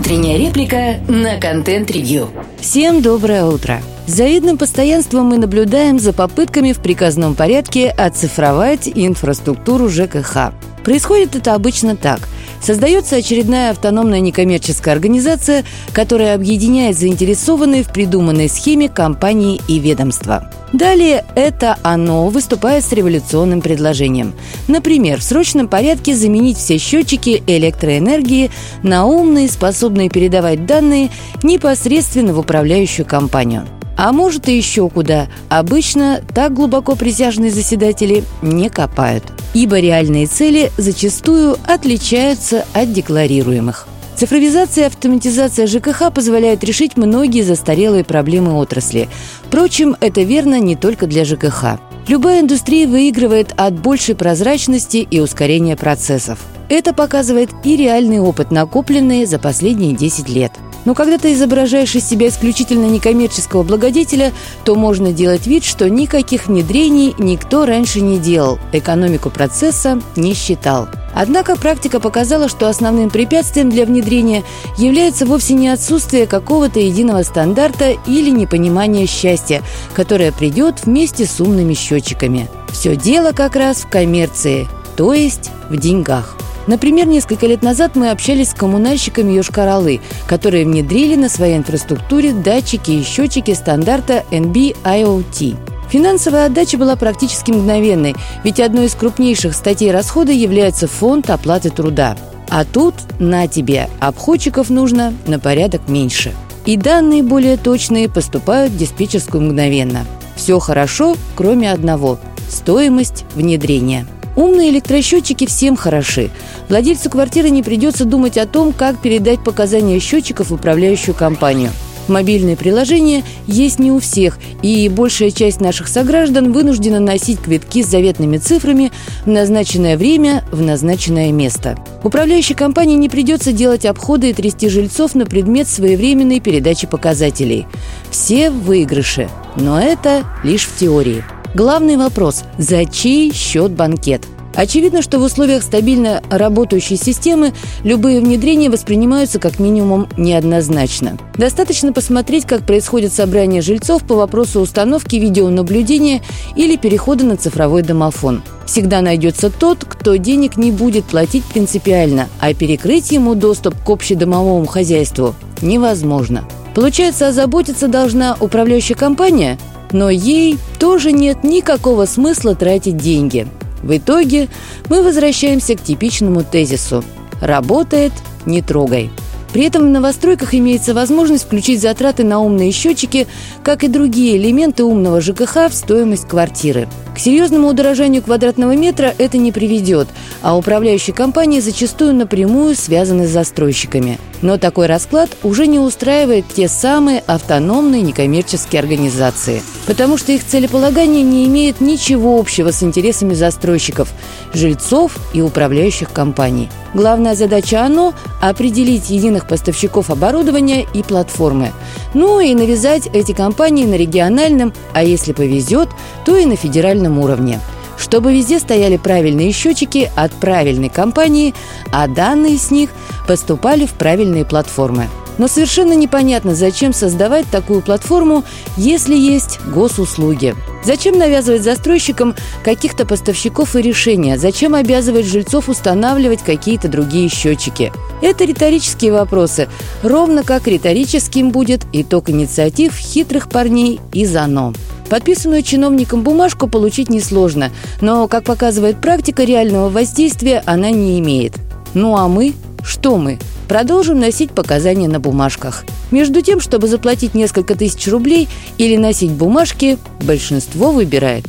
Утренняя реплика на контент-ревью. Всем доброе утро. С завидным постоянством мы наблюдаем за попытками в приказном порядке оцифровать инфраструктуру ЖКХ. Происходит это обычно так – Создается очередная автономная некоммерческая организация, которая объединяет заинтересованные в придуманной схеме компании и ведомства. Далее это оно выступает с революционным предложением. Например, в срочном порядке заменить все счетчики электроэнергии на умные, способные передавать данные непосредственно в управляющую компанию. А может и еще куда. Обычно так глубоко присяжные заседатели не копают – ибо реальные цели зачастую отличаются от декларируемых. Цифровизация и автоматизация ЖКХ позволяют решить многие застарелые проблемы отрасли. Впрочем, это верно не только для ЖКХ. Любая индустрия выигрывает от большей прозрачности и ускорения процессов. Это показывает и реальный опыт, накопленный за последние 10 лет – но когда ты изображаешь из себя исключительно некоммерческого благодетеля, то можно делать вид, что никаких внедрений никто раньше не делал, экономику процесса не считал. Однако практика показала, что основным препятствием для внедрения является вовсе не отсутствие какого-то единого стандарта или непонимание счастья, которое придет вместе с умными счетчиками. Все дело как раз в коммерции, то есть в деньгах. Например, несколько лет назад мы общались с коммунальщиками Йошкар-Олы, которые внедрили на своей инфраструктуре датчики и счетчики стандарта NB-IoT. Финансовая отдача была практически мгновенной, ведь одной из крупнейших статей расхода является фонд оплаты труда. А тут, на тебе, обходчиков нужно на порядок меньше. И данные более точные поступают в диспетчерскую мгновенно. Все хорошо, кроме одного – стоимость внедрения – Умные электросчетчики всем хороши. Владельцу квартиры не придется думать о том, как передать показания счетчиков в управляющую компанию. Мобильные приложения есть не у всех, и большая часть наших сограждан вынуждена носить квитки с заветными цифрами в назначенное время в назначенное место. Управляющей компании не придется делать обходы и трясти жильцов на предмет своевременной передачи показателей. Все в выигрыше, но это лишь в теории. Главный вопрос – за чей счет банкет? Очевидно, что в условиях стабильно работающей системы любые внедрения воспринимаются как минимум неоднозначно. Достаточно посмотреть, как происходит собрание жильцов по вопросу установки видеонаблюдения или перехода на цифровой домофон. Всегда найдется тот, кто денег не будет платить принципиально, а перекрыть ему доступ к общедомовому хозяйству невозможно. Получается, озаботиться должна управляющая компания – но ей тоже нет никакого смысла тратить деньги. В итоге мы возвращаемся к типичному тезису «работает – не трогай». При этом в новостройках имеется возможность включить затраты на умные счетчики, как и другие элементы умного ЖКХ в стоимость квартиры. К серьезному удорожанию квадратного метра это не приведет, а управляющие компании зачастую напрямую связаны с застройщиками – но такой расклад уже не устраивает те самые автономные некоммерческие организации, потому что их целеполагание не имеет ничего общего с интересами застройщиков, жильцов и управляющих компаний. Главная задача оно – определить единых поставщиков оборудования и платформы. Ну и навязать эти компании на региональном, а если повезет, то и на федеральном уровне – чтобы везде стояли правильные счетчики от правильной компании, а данные с них поступали в правильные платформы. Но совершенно непонятно, зачем создавать такую платформу, если есть госуслуги. Зачем навязывать застройщикам каких-то поставщиков и решения? Зачем обязывать жильцов устанавливать какие-то другие счетчики? Это риторические вопросы, ровно как риторическим будет итог инициатив хитрых парней из ОНО. Подписанную чиновником бумажку получить несложно, но, как показывает практика, реального воздействия она не имеет. Ну а мы? Что мы? Продолжим носить показания на бумажках. Между тем, чтобы заплатить несколько тысяч рублей или носить бумажки, большинство выбирает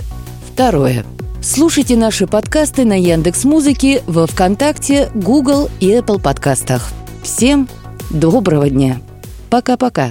второе. Слушайте наши подкасты на Яндекс Музыке, во ВКонтакте, Google и Apple подкастах. Всем доброго дня. Пока-пока.